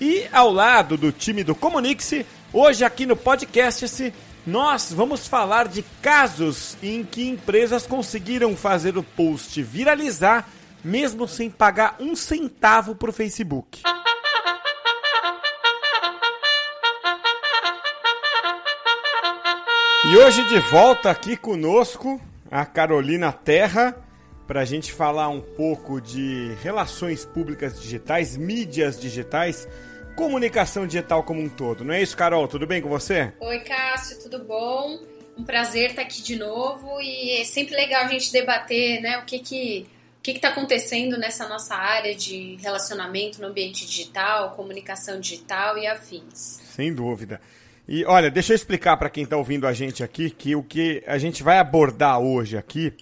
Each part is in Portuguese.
e ao lado do time do Comunix, hoje aqui no podcast nós vamos falar de casos em que empresas conseguiram fazer o post viralizar mesmo sem pagar um centavo para o Facebook. E hoje de volta aqui conosco a Carolina Terra para a gente falar um pouco de relações públicas digitais, mídias digitais, comunicação digital como um todo. Não é isso, Carol? Tudo bem com você? Oi, Cássio, tudo bom? Um prazer estar aqui de novo e é sempre legal a gente debater, né, o que que o que está acontecendo nessa nossa área de relacionamento no ambiente digital, comunicação digital e afins. Sem dúvida. E olha, deixa eu explicar para quem está ouvindo a gente aqui que o que a gente vai abordar hoje aqui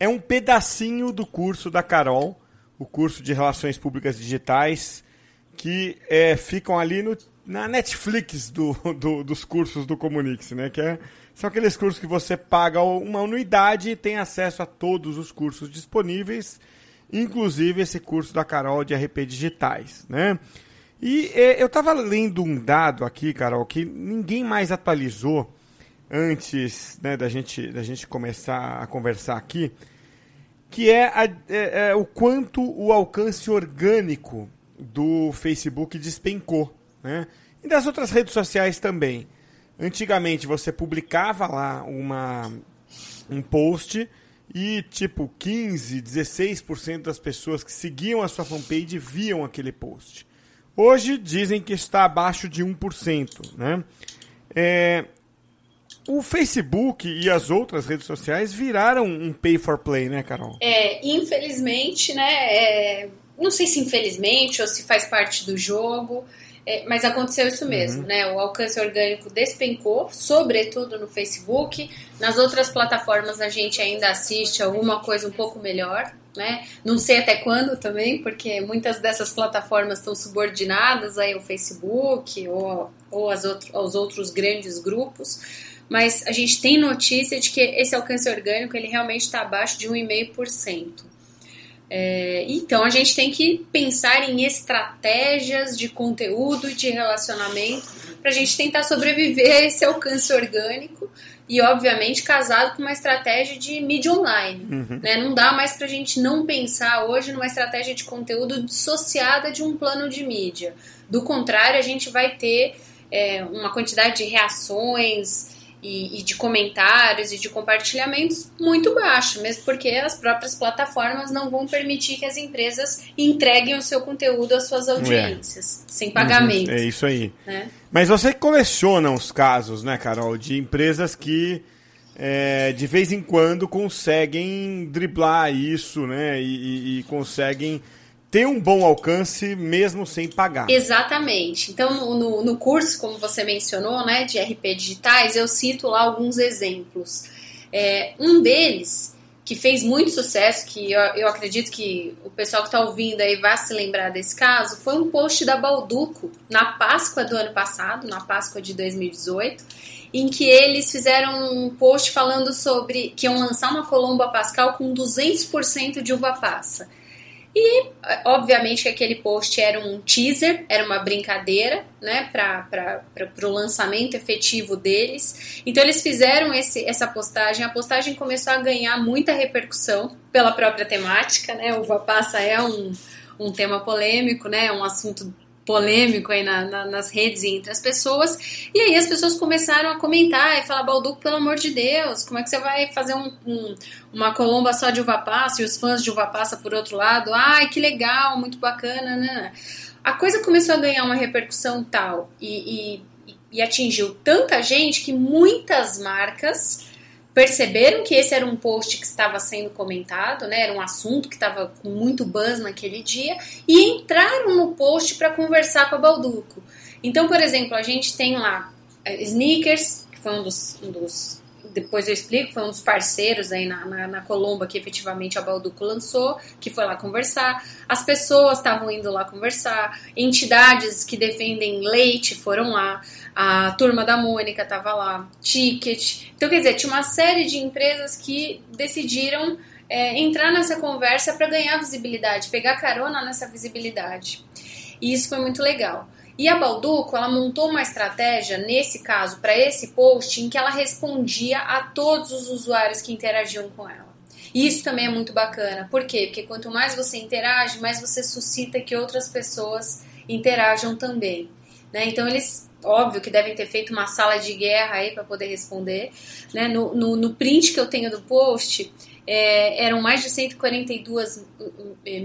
é um pedacinho do curso da Carol, o curso de Relações Públicas Digitais, que é, ficam ali no, na Netflix do, do, dos cursos do Comunix, né? Que é, são aqueles cursos que você paga uma anuidade e tem acesso a todos os cursos disponíveis, inclusive esse curso da Carol de RP Digitais, né? E é, eu estava lendo um dado aqui, Carol, que ninguém mais atualizou antes né, da, gente, da gente começar a conversar aqui, que é, a, é, é o quanto o alcance orgânico do Facebook despencou, né? E das outras redes sociais também. Antigamente você publicava lá uma, um post e tipo 15, 16% das pessoas que seguiam a sua fanpage viam aquele post. Hoje dizem que está abaixo de 1%, né? É, o Facebook e as outras redes sociais viraram um pay for play, né, Carol? É, infelizmente, né? É, não sei se infelizmente ou se faz parte do jogo, é, mas aconteceu isso mesmo, uhum. né? O alcance orgânico despencou, sobretudo no Facebook. Nas outras plataformas a gente ainda assiste alguma coisa um pouco melhor, né? Não sei até quando também, porque muitas dessas plataformas estão subordinadas aí ao Facebook ou, ou outro, aos outros grandes grupos. Mas a gente tem notícia de que esse alcance orgânico ele realmente está abaixo de 1,5%. É, então a gente tem que pensar em estratégias de conteúdo e de relacionamento para a gente tentar sobreviver a esse alcance orgânico e obviamente casado com uma estratégia de mídia online. Uhum. Né? Não dá mais para a gente não pensar hoje numa estratégia de conteúdo dissociada de um plano de mídia. Do contrário, a gente vai ter é, uma quantidade de reações e, e, de comentários e de compartilhamentos muito baixo, mesmo porque as próprias plataformas não vão permitir que as empresas entreguem o seu conteúdo às suas audiências, é. sem pagamento. É isso aí. Né? Mas você coleciona os casos, né, Carol, de empresas que é, de vez em quando conseguem driblar isso, né, e, e, e conseguem ter um bom alcance mesmo sem pagar. Exatamente. Então, no, no curso, como você mencionou, né, de RP digitais, eu cito lá alguns exemplos. É, um deles que fez muito sucesso, que eu, eu acredito que o pessoal que está ouvindo aí vai se lembrar desse caso, foi um post da Balduco na Páscoa do ano passado, na Páscoa de 2018, em que eles fizeram um post falando sobre que iam lançar uma colomba pascal com 200% de uva passa. E, obviamente, que aquele post era um teaser, era uma brincadeira, né, para o lançamento efetivo deles. Então, eles fizeram esse, essa postagem. A postagem começou a ganhar muita repercussão pela própria temática, né? Uva passa é um, um tema polêmico, né? Um assunto polêmico aí na, na, nas redes e entre as pessoas. E aí as pessoas começaram a comentar e falar, Balduco, pelo amor de Deus, como é que você vai fazer um, um, uma colomba só de uva passa e os fãs de uva passa por outro lado? Ai, que legal, muito bacana, né? A coisa começou a ganhar uma repercussão tal e, e, e atingiu tanta gente que muitas marcas perceberam que esse era um post que estava sendo comentado, né? Era um assunto que estava com muito buzz naquele dia e entraram no post para conversar com a Balduco. Então, por exemplo, a gente tem lá é, Sneakers, que foi um dos, um dos depois eu explico, foi um dos parceiros aí na, na, na, Colomba que efetivamente a Balduco lançou, que foi lá conversar. As pessoas estavam indo lá conversar, entidades que defendem leite foram lá, a turma da Mônica estava lá, Ticket. Então, quer dizer, tinha uma série de empresas que decidiram é, entrar nessa conversa para ganhar visibilidade, pegar carona nessa visibilidade. E isso foi muito legal. E a Balduco, ela montou uma estratégia, nesse caso, para esse post, em que ela respondia a todos os usuários que interagiam com ela. E isso também é muito bacana. Por quê? Porque quanto mais você interage, mais você suscita que outras pessoas interajam também. Né? Então, eles, óbvio que devem ter feito uma sala de guerra aí para poder responder. Né? No, no, no, print que eu tenho do post, é, eram mais de 142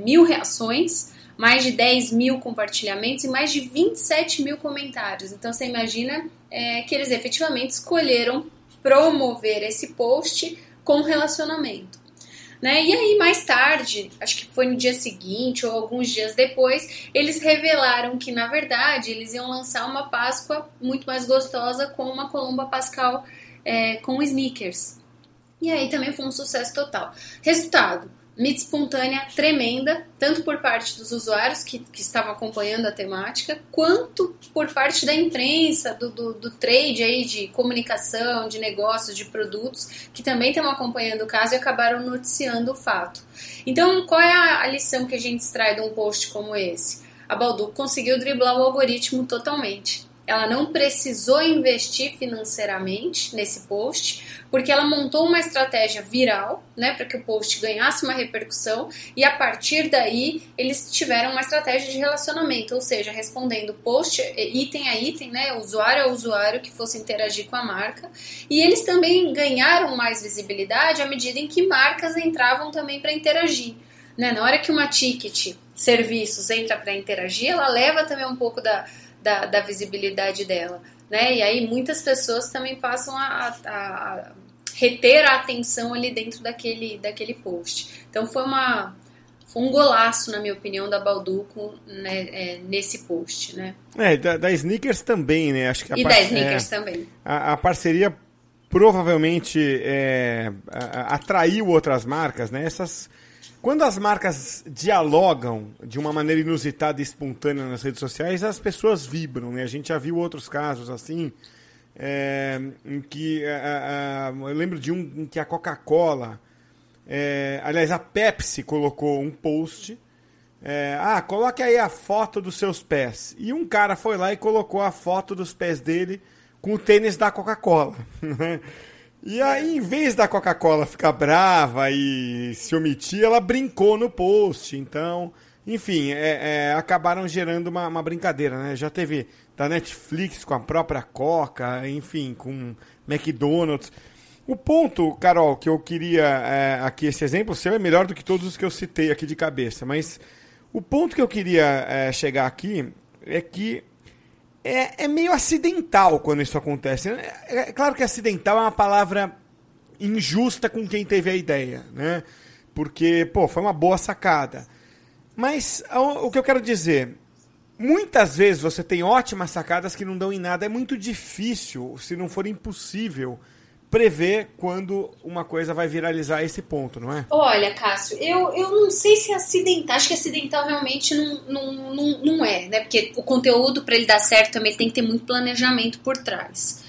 mil reações mais de 10 mil compartilhamentos e mais de 27 mil comentários. Então você imagina é, que eles efetivamente escolheram promover esse post com relacionamento. Né? E aí, mais tarde, acho que foi no dia seguinte ou alguns dias depois, eles revelaram que, na verdade, eles iam lançar uma Páscoa muito mais gostosa com uma Colomba Pascal é, com sneakers. E aí também foi um sucesso total. Resultado: mídia espontânea tremenda, tanto por parte dos usuários que, que estavam acompanhando a temática, quanto por parte da imprensa, do, do, do, trade aí de comunicação, de negócios, de produtos, que também estão acompanhando o caso e acabaram noticiando o fato. Então, qual é a, a lição que a gente extrai de um post como esse? A Baldu conseguiu driblar o algoritmo totalmente. Ela não precisou investir financeiramente nesse post, porque ela montou uma estratégia viral, né, para que o post ganhasse uma repercussão e a partir daí eles tiveram uma estratégia de relacionamento, ou seja, respondendo post item a item, né, usuário a usuário que fosse interagir com a marca. E eles também ganharam mais visibilidade à medida em que marcas entravam também para interagir. Né? Na hora que uma ticket serviços entra para interagir, ela leva também um pouco da da, da visibilidade dela. Né? E aí muitas pessoas também passam a, a, a, reter a atenção ali dentro daquele, daquele post. Então foi uma foi um golaço, na minha opinião, da Balduco né, é, nesse post, né? É, da, da Sneakers também, né? Acho que e da Sneakers é, também. A, a, parceria provavelmente é, atraiu outras marcas, né? Essas quando as marcas dialogam de uma maneira inusitada e espontânea nas redes sociais, as pessoas vibram. Né? A gente já viu outros casos assim, é, em que. É, é, eu lembro de um em que a Coca-Cola. É, aliás, a Pepsi colocou um post. É, ah, coloque aí a foto dos seus pés. E um cara foi lá e colocou a foto dos pés dele com o tênis da Coca-Cola. E aí, em vez da Coca-Cola ficar brava e se omitir, ela brincou no post. Então, enfim, é, é, acabaram gerando uma, uma, brincadeira, né? Já teve da Netflix com a própria Coca, enfim, com McDonald's. O ponto, Carol, que eu queria é, aqui, esse exemplo seu é melhor do que todos os que eu citei aqui de cabeça, mas o ponto que eu queria é, chegar aqui é que é, é meio acidental quando isso acontece. É, é, claro que acidental é uma palavra injusta com quem teve a ideia, né? Porque, pô, foi uma boa sacada. Mas o, o que eu quero dizer, muitas vezes você tem ótimas sacadas que não dão em nada. É muito difícil, se não for impossível, prever quando uma coisa vai viralizar esse ponto, não é? Olha, Cássio, eu, eu não sei se é acidental. Acho que acidental realmente não, não, não, não é, né? Porque o conteúdo, para ele dar certo, também tem que ter muito planejamento por trás.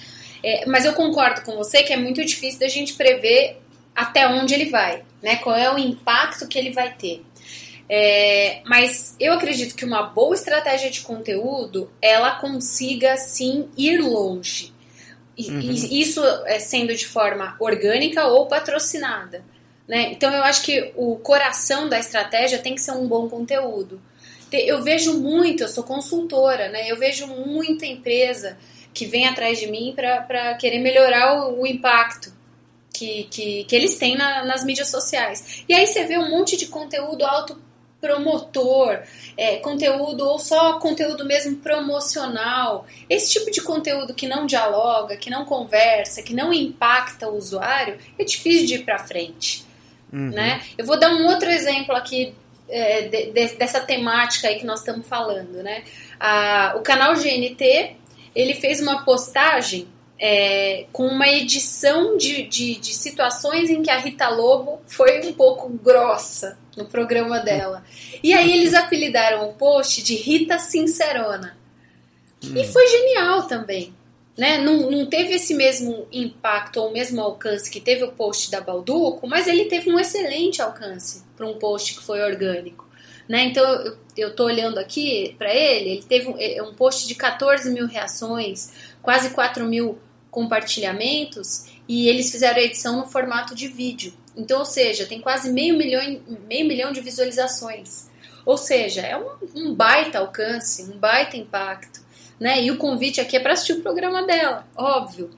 É, mas eu concordo com você que é muito difícil da gente prever até onde ele vai, né? Qual é o impacto que ele vai ter. É, mas eu acredito que uma boa estratégia de conteúdo ela consiga sim ir longe. Uhum. Isso é sendo de forma orgânica ou patrocinada. Né? Então eu acho que o coração da estratégia tem que ser um bom conteúdo. Eu vejo muito, eu sou consultora, né? Eu vejo muita empresa que vem atrás de mim para querer melhorar o, o impacto que, que, que, eles têm na, nas mídias sociais. E aí você vê um monte de conteúdo autopromotor, é, conteúdo ou só conteúdo mesmo promocional. Esse tipo de conteúdo que não dialoga, que não conversa, que não impacta o usuário, é difícil de ir para frente. Uhum. Né? Eu vou dar um outro exemplo aqui é, de, de, dessa temática aí que nós estamos falando. Né? A, o canal GNT ele fez uma postagem é, com uma edição de, de, de, situações em que a Rita Lobo foi um pouco grossa no programa dela. E aí eles apelidaram o post de Rita Sincerona. Hum. E foi genial também. Né? Não, não teve esse mesmo impacto ou o mesmo alcance que teve o post da Balduco, mas ele teve um excelente alcance para um post que foi orgânico. Né? Então eu, eu tô olhando aqui para ele, ele teve um, é, um post de 14 mil reações, quase 4 mil compartilhamentos e eles fizeram a edição no formato de vídeo. Então, ou seja, tem quase meio milhão, meio milhão de visualizações. Ou seja, é um, um baita alcance, um baita impacto. Né? E o convite aqui é para assistir o programa dela, óbvio.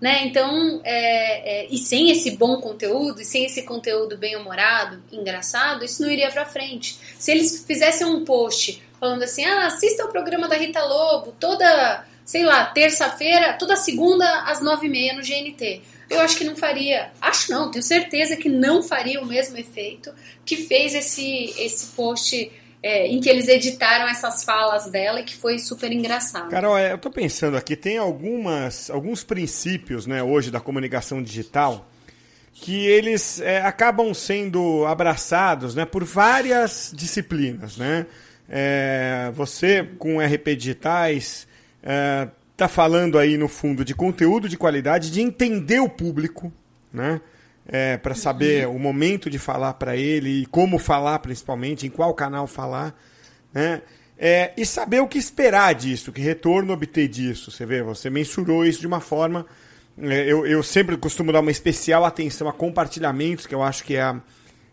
Né? Então, é, é, e sem esse bom conteúdo, e sem esse conteúdo bem-humorado, engraçado, isso não iria para frente. Se eles fizessem um post falando assim, ah, assista o programa da Rita Lobo toda, sei lá, terça-feira, toda segunda às nove e meia no GNT. Eu acho que não faria, acho não, tenho certeza que não faria o mesmo efeito que fez esse, esse post é, em que eles editaram essas falas dela e que foi super engraçado. Carol, é, eu estou pensando aqui, tem algumas, alguns princípios né, hoje da comunicação digital que eles é, acabam sendo abraçados né, por várias disciplinas. Né? É, você, com RP Digitais, está é, falando aí, no fundo, de conteúdo de qualidade, de entender o público, né? é, para saber o momento de falar para ele e como falar, principalmente, em qual canal falar, né? É, e saber o que esperar disso, que retorno obter disso. Você vê, você mensurou isso de uma forma. É, eu, eu sempre costumo dar uma especial atenção a compartilhamentos, que eu acho que é a,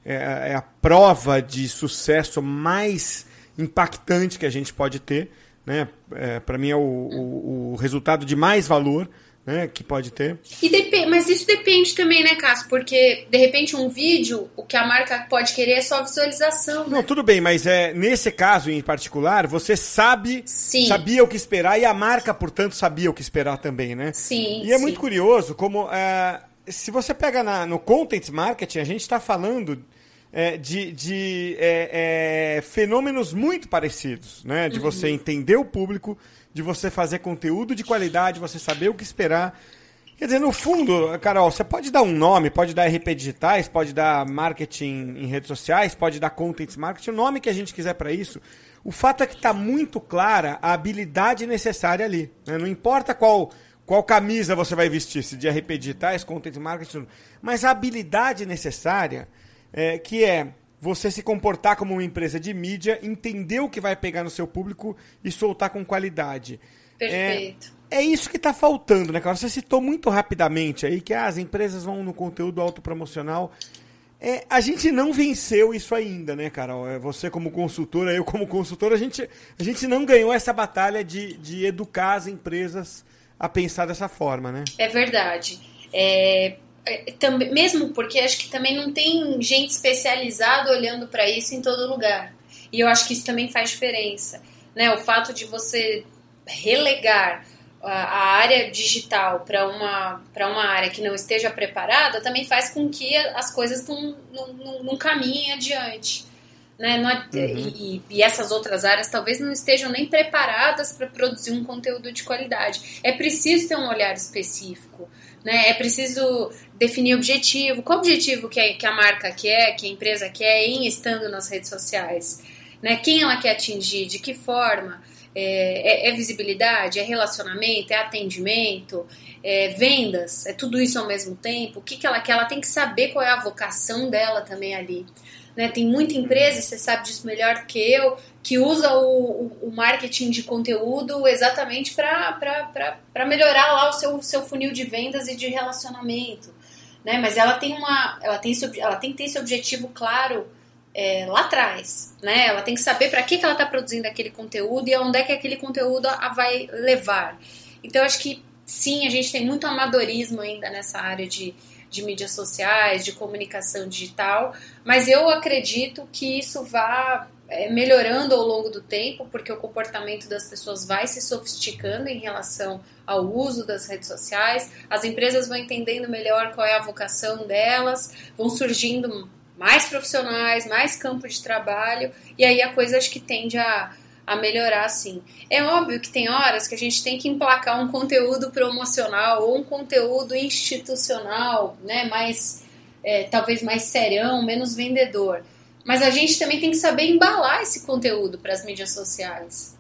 é, é a prova de sucesso mais impactante que a gente pode ter. Né? É, para mim é o, o, o resultado de mais valor né, que pode ter. E depende, mas isso depende também, né, Cássio? Porque, de repente, um vídeo, o que a marca pode querer é só visualização. Não, tudo bem, mas é, nesse caso em particular, você sabe, sim. sabia o que esperar e a marca, portanto, sabia o que esperar também, né? Sim. E é sim. muito curioso como. É, se você pega na, no content marketing, a gente está falando. É, de, de é, é, fenômenos muito parecidos, né? De uhum. você entender o público, de você fazer conteúdo de qualidade, você saber o que esperar. Quer dizer, no fundo, Carol, você pode dar um nome, pode dar RP digitais, pode dar marketing em redes sociais, pode dar content marketing, o nome que a gente quiser para isso. O fato é que está muito clara a habilidade necessária ali. Né? Não importa qual, qual camisa você vai vestir, se de RP digitais, content marketing, mas a habilidade necessária, é, que é você se comportar como uma empresa de mídia, entender o que vai pegar no seu público e soltar com qualidade. Perfeito. É, é isso que está faltando, né, cara? Você citou muito rapidamente aí que ah, as empresas vão no conteúdo autopromocional. É, a gente não venceu isso ainda, né, Carol? É, você como consultora, eu como consultor, a gente, a gente não ganhou essa batalha de, de educar as empresas a pensar dessa forma, né? É verdade. É, é, também, mesmo porque acho que também não tem gente especializada olhando para isso em todo lugar. E eu acho que isso também faz diferença. Né? O fato de você relegar a, área digital para uma, uma área que não esteja preparada também faz com que as coisas não, não, não caminhem adiante. Né? É, uhum. e, e, essas outras áreas talvez não estejam nem preparadas para produzir um conteúdo de qualidade. É preciso ter um olhar específico. Né? É preciso definir objetivo. Qual objetivo que a, marca quer, que a empresa quer em estando nas redes sociais? Né? Quem ela quer atingir? De que forma? É, é, é visibilidade? É relacionamento? É atendimento? É vendas? É tudo isso ao mesmo tempo? O que, que ela quer? Ela tem que saber qual é a vocação dela também ali. Né? Tem muita empresa, você sabe disso melhor que eu, que usa o, o, marketing de conteúdo exatamente para melhorar lá o seu, seu funil de vendas e de relacionamento. Né? Mas ela tem uma. Ela tem, ela tem que ter esse objetivo claro é, lá atrás, né? Ela tem que saber para que, que ela está produzindo aquele conteúdo e aonde é que aquele conteúdo a vai levar. Então, acho que sim, a gente tem muito amadorismo ainda nessa área de, de mídias sociais, de comunicação digital, mas eu acredito que isso vá melhorando ao longo do tempo, porque o comportamento das pessoas vai se sofisticando em relação ao uso das redes sociais, as empresas vão entendendo melhor qual é a vocação delas, vão surgindo mais profissionais, mais campo de trabalho, e aí a coisa acho que tende a, a melhorar sim. É óbvio que tem horas que a gente tem que emplacar um conteúdo promocional ou um conteúdo institucional, né, mais, é, talvez mais serião, menos vendedor. Mas a gente também tem que saber embalar esse conteúdo para as mídias sociais.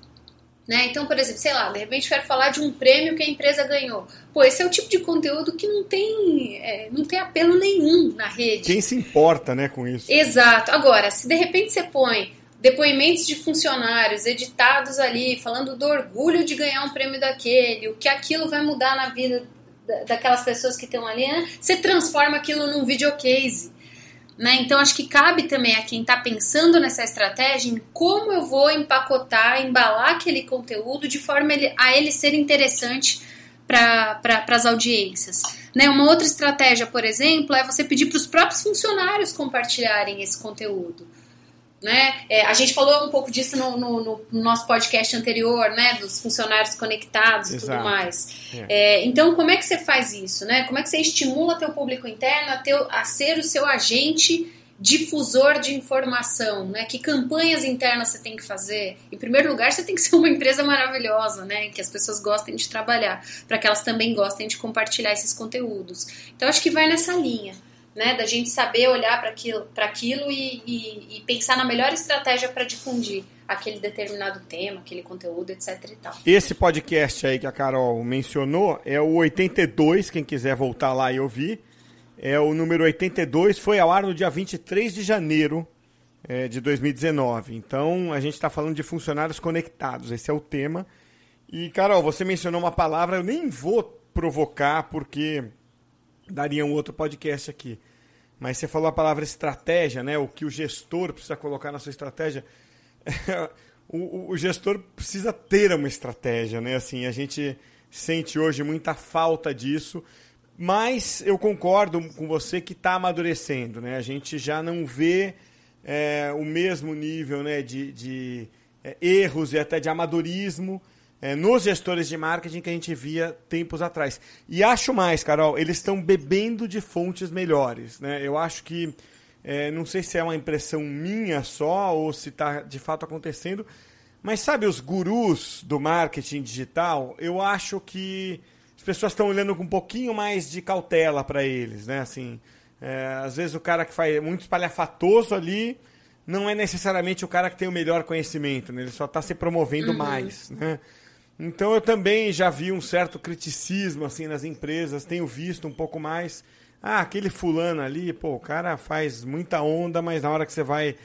Né? Então, por exemplo, sei lá, de repente quero falar de um prêmio que a empresa ganhou. Pô, esse é o tipo de conteúdo que não tem, é, não tem apelo nenhum na rede. Quem se importa né, com isso? Exato. Agora, se de repente você põe depoimentos de funcionários editados ali, falando do orgulho de ganhar um prêmio daquele, o que aquilo vai mudar na vida daquelas pessoas que estão ali, né? você transforma aquilo num videocase. Né? Então, acho que cabe também a quem está pensando nessa estratégia em como eu vou empacotar, embalar aquele conteúdo de forma a ele ser interessante para as audiências. Né? Uma outra estratégia, por exemplo, é você pedir para os próprios funcionários compartilharem esse conteúdo. Né? É, a gente falou um pouco disso no, no, no, nosso podcast anterior, né? Dos funcionários conectados e tudo mais. É. É, então, como é que você faz isso, né? Como é que você estimula teu público interno a, ter, a ser o seu agente difusor de informação, né? Que campanhas internas você tem que fazer? Em primeiro lugar, você tem que ser uma empresa maravilhosa, né? Que as pessoas gostem de trabalhar, para que elas também gostem de compartilhar esses conteúdos. Então, acho que vai nessa linha né? Da gente saber olhar para aquilo, aquilo e, e, e, pensar na melhor estratégia para difundir aquele determinado tema, aquele conteúdo, etc e tal. Esse podcast aí que a Carol mencionou é o 82, quem quiser voltar lá e ouvir. É o número 82, foi ao ar no dia 23 de janeiro é, de 2019. Então, a gente está falando de funcionários conectados, esse é o tema. E, Carol, você mencionou uma palavra, eu nem vou provocar, porque daria um outro podcast aqui. Mas você falou a palavra estratégia, né? O que o gestor precisa colocar na sua estratégia. o, o, gestor precisa ter uma estratégia, né? Assim, a gente sente hoje muita falta disso, mas eu concordo com você que está amadurecendo, né? A gente já não vê é, o mesmo nível né, de, de é, erros e até de amadorismo é, nos gestores de marketing que a gente via tempos atrás. E acho mais, Carol, eles estão bebendo de fontes melhores. Né? Eu acho que, é, não sei se é uma impressão minha só ou se está de fato acontecendo, mas sabe os gurus do marketing digital? Eu acho que as pessoas estão olhando com um pouquinho mais de cautela para eles. Né? Assim, é, às vezes o cara que faz muito espalhafatoso ali não é necessariamente o cara que tem o melhor conhecimento, né? ele só está se promovendo uhum. mais. Né? Então eu também já vi um certo criticismo assim nas empresas, tenho visto um pouco mais. Ah, aquele fulano ali, pô, o cara faz muita onda, mas na hora que você vai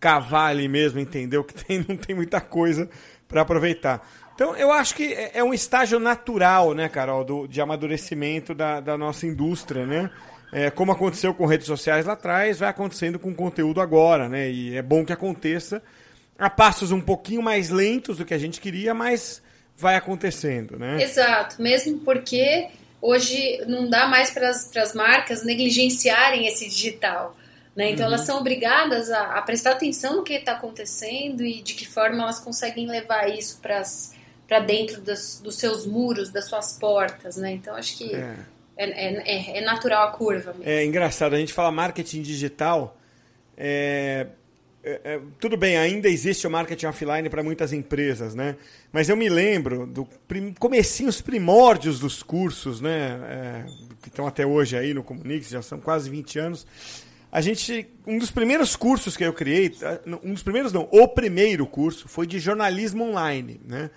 cavar ali mesmo, entendeu? Que tem, não tem muita coisa para aproveitar. Então eu acho que é, é um estágio natural, né, Carol, do, de amadurecimento da, da nossa indústria, né? É, como aconteceu com redes sociais lá atrás, vai acontecendo com conteúdo agora, né? E é bom que aconteça a passos um pouquinho mais lentos do que a gente queria, mas vai acontecendo, né? Exato, mesmo porque hoje não dá mais para as marcas negligenciarem esse digital. Né? Então uhum. elas são obrigadas a, a prestar atenção no que está acontecendo e de que forma elas conseguem levar isso para dentro das, dos seus muros, das suas portas. Né? Então acho que é. É, é, é, natural a curva. Mesmo. É engraçado, a gente fala marketing digital. É, é, é, tudo bem, ainda existe o marketing offline para muitas empresas, né? Mas eu me lembro do prim, comecinho, os primórdios dos cursos, né? É, que estão até hoje aí no Comunix, já são quase 20 anos. A gente, um dos primeiros cursos que eu criei, um dos primeiros não, o primeiro curso foi de jornalismo online, né?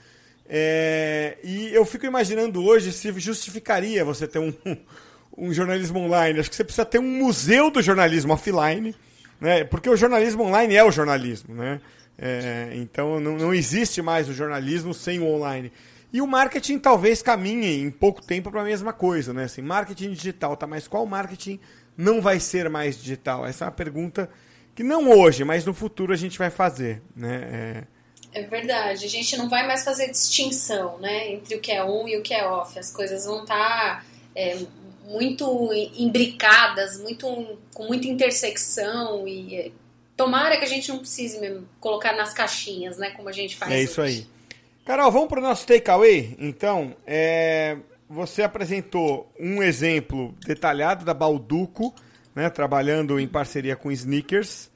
É, e eu fico imaginando hoje se justificaria você ter um, um jornalismo online. Acho que você precisa ter um museu do jornalismo offline né? Porque o jornalismo online é o jornalismo, né? É, então não, não existe mais o jornalismo sem o online. E o marketing talvez caminhe em pouco tempo para a mesma coisa, né? Assim, marketing digital, tá? Mas qual marketing não vai ser mais digital? Essa é uma pergunta que não hoje, mas no futuro a gente vai fazer, né? É... é verdade. A gente não vai mais fazer distinção, né, entre o que é on e o que é off. As coisas vão estar tá, é, muito imbricadas, muito com muita intersecção e é, tomara que a gente não precise mesmo colocar nas caixinhas, né, como a gente faz. É isso hoje. aí. Carol, vamos para o nosso takeaway? Então, é, você apresentou um exemplo detalhado da Balduco, né, trabalhando em parceria com Sneakers,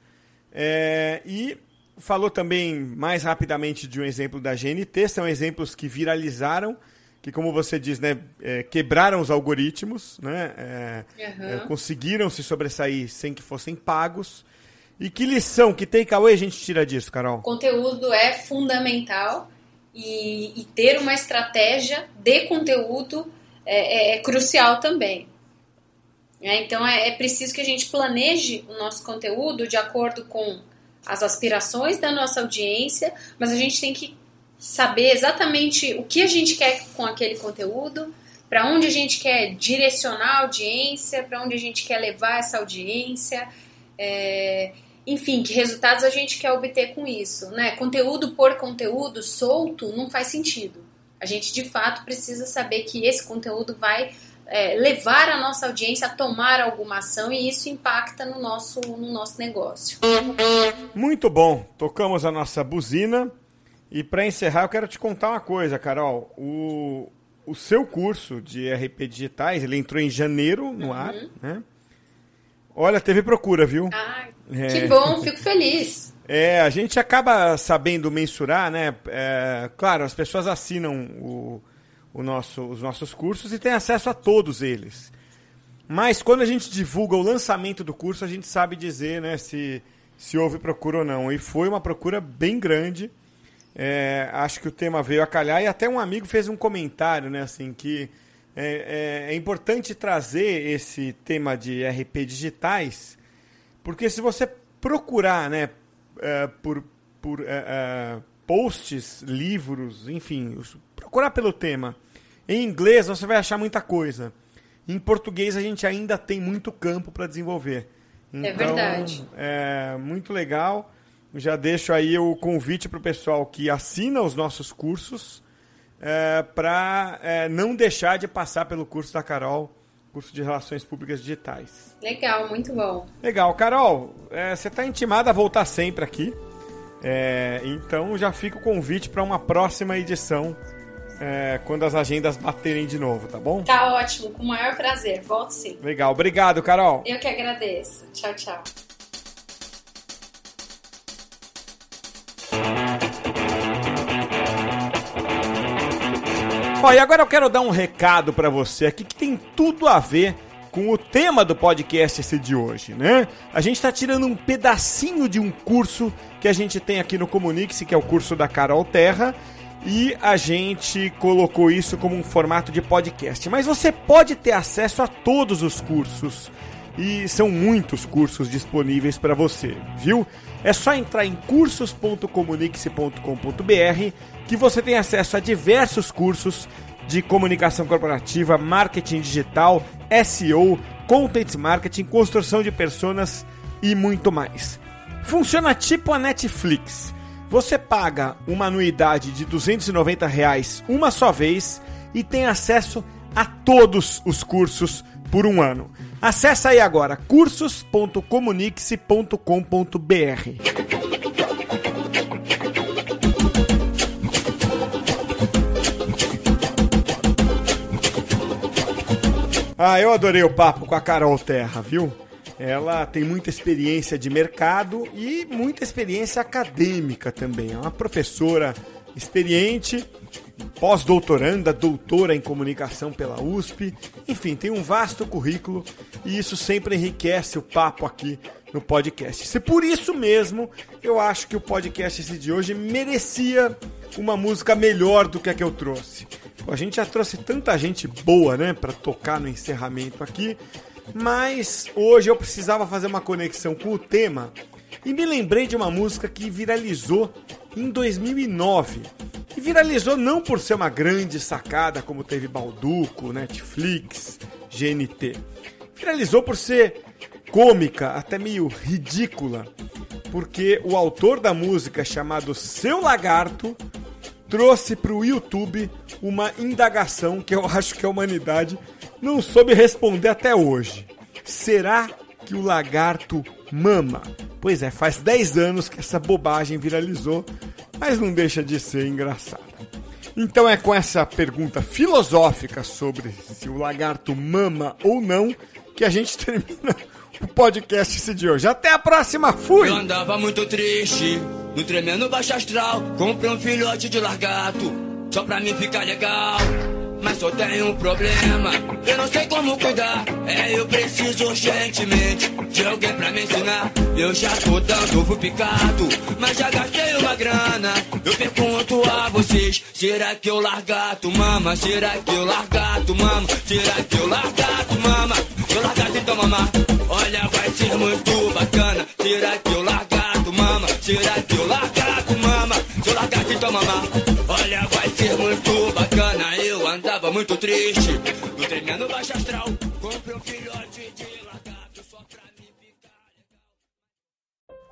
é, e falou também mais rapidamente de um exemplo da GNT. São exemplos que viralizaram, que, como você diz, né, é, quebraram os algoritmos, né, uhum. conseguiram se sobressair sem que fossem pagos. E que lição, que takeaway a gente tira disso, Carol? O conteúdo é fundamental e, e ter uma estratégia de conteúdo é, é, é crucial também. É, então é, é preciso que a gente planeje o nosso conteúdo de acordo com as aspirações da nossa audiência, mas a gente tem que saber exatamente o que a gente quer com aquele conteúdo, para onde a gente quer direcionar a audiência, para onde a gente quer levar essa audiência. É, enfim, que resultados a gente quer obter com isso, né? Conteúdo por conteúdo solto não faz sentido. A gente de fato precisa saber que esse conteúdo vai é, levar a nossa audiência a tomar alguma ação e isso impacta no nosso, no nosso negócio. Muito bom, tocamos a nossa buzina e para encerrar eu quero te contar uma coisa, Carol. O, o seu curso de RP digitais ele entrou em janeiro no uhum. ar, né? Olha, teve procura, viu? Ah, é. que bom, fico feliz. É, a gente acaba sabendo mensurar, né? É, claro, as pessoas assinam o, o nosso, os nossos cursos e têm acesso a todos eles. Mas quando a gente divulga o lançamento do curso, a gente sabe dizer né, se, se houve procura ou não. E foi uma procura bem grande. É, acho que o tema veio a calhar e até um amigo fez um comentário, né, assim, que é, é, é, importante trazer esse tema de RP digitais, porque se você procurar né, é, por, por é, é, posts, livros, enfim, procurar pelo tema, em inglês você vai achar muita coisa. Em português a gente ainda tem muito campo para desenvolver. Então, é verdade. É muito legal. Já deixo aí o convite para o pessoal que assina os nossos cursos é, para é, não deixar de passar pelo curso da Carol, curso de Relações Públicas Digitais. Legal, muito bom. Legal. Carol, é, você está intimada a voltar sempre aqui. É, então já fica o convite para uma próxima edição é, quando as agendas baterem de novo, tá bom? Tá ótimo, com o maior prazer. Volto sim. Legal, obrigado, Carol. Eu que agradeço. Tchau, tchau. E agora eu quero dar um recado para você aqui que tem tudo a ver com o tema do podcast de hoje, né? A gente está tirando um pedacinho de um curso que a gente tem aqui no Comunique-se, que é o curso da Carol Terra, e a gente colocou isso como um formato de podcast. Mas você pode ter acesso a todos os cursos e são muitos cursos disponíveis para você, viu? É só entrar em cursos.comunique-se.com.br que você tem acesso a diversos cursos de comunicação corporativa, marketing digital, SEO, content marketing, construção de personas e muito mais. Funciona tipo a Netflix. Você paga uma anuidade de 290 reais uma só vez e tem acesso a todos os cursos por um ano. Acesse aí agora cursos.comunique-se.com.br. Ah, eu adorei o papo com a Carol Terra, viu? Ela tem muita experiência de mercado e muita experiência acadêmica também. É uma professora experiente, pós-doutoranda, doutora em comunicação pela USP. Enfim, tem um vasto currículo e isso sempre enriquece o papo aqui no podcast. Se por isso mesmo eu acho que o podcast de hoje merecia uma música melhor do que a que eu trouxe. A gente já trouxe tanta gente boa, né, para tocar no encerramento aqui, mas hoje eu precisava fazer uma conexão com o tema e me lembrei de uma música que viralizou em 2009. E viralizou não por ser uma grande sacada como teve Balduco, Netflix, GNT. Viralizou por ser cômica, até meio ridícula. porque o autor da música, chamado Seu Lagarto, trouxe para o YouTube uma indagação que eu acho que a humanidade não soube responder até hoje. Será que o lagarto mama? Pois é, faz 10 anos que essa bobagem viralizou, mas não deixa de ser engraçado. Então é com essa pergunta filosófica sobre se o lagarto mama ou não que a gente termina o podcast esse de hoje. Até a próxima, fui! Eu andava muito triste, no tremendo baixo astral, comprei um filhote de largato, só pra mim ficar legal. Mas só tenho um problema, eu não sei como cuidar. É, eu preciso urgentemente de alguém pra me ensinar. Eu já tô dando ovo picado, mas já gastei uma grana. Eu pergunto a vocês: será que eu largato mama? Será que eu largato mama? Será que eu largato mama? Eu largato então mamar. Olha, vai ser muito bacana. Será que eu largato mama? Será que eu largato mama? Se eu largato então mamar. Andava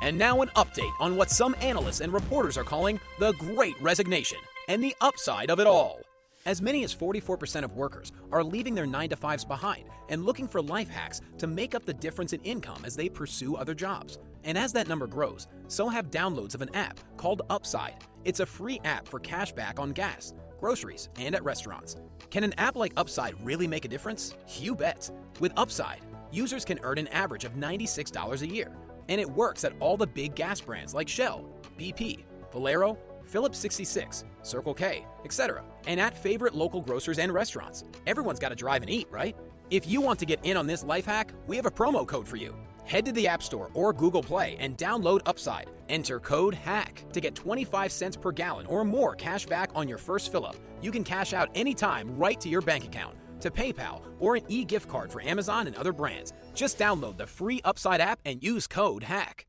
And now, an update on what some analysts and reporters are calling the Great Resignation and the upside of it all. As many as 44% of workers are leaving their 9 to 5s behind and looking for life hacks to make up the difference in income as they pursue other jobs. And as that number grows, so have downloads of an app called Upside. It's a free app for cash back on gas, groceries, and at restaurants. Can an app like Upside really make a difference? You bet. With Upside, users can earn an average of $96 a year and it works at all the big gas brands like Shell, BP, Valero, Phillips 66, Circle K, etc., and at favorite local grocers and restaurants. Everyone's got to drive and eat, right? If you want to get in on this life hack, we have a promo code for you. Head to the App Store or Google Play and download Upside. Enter code HACK to get 25 cents per gallon or more cash back on your first fill up. You can cash out anytime right to your bank account to PayPal or an e gift card for Amazon and other brands. Just download the free Upside app and use code HACK.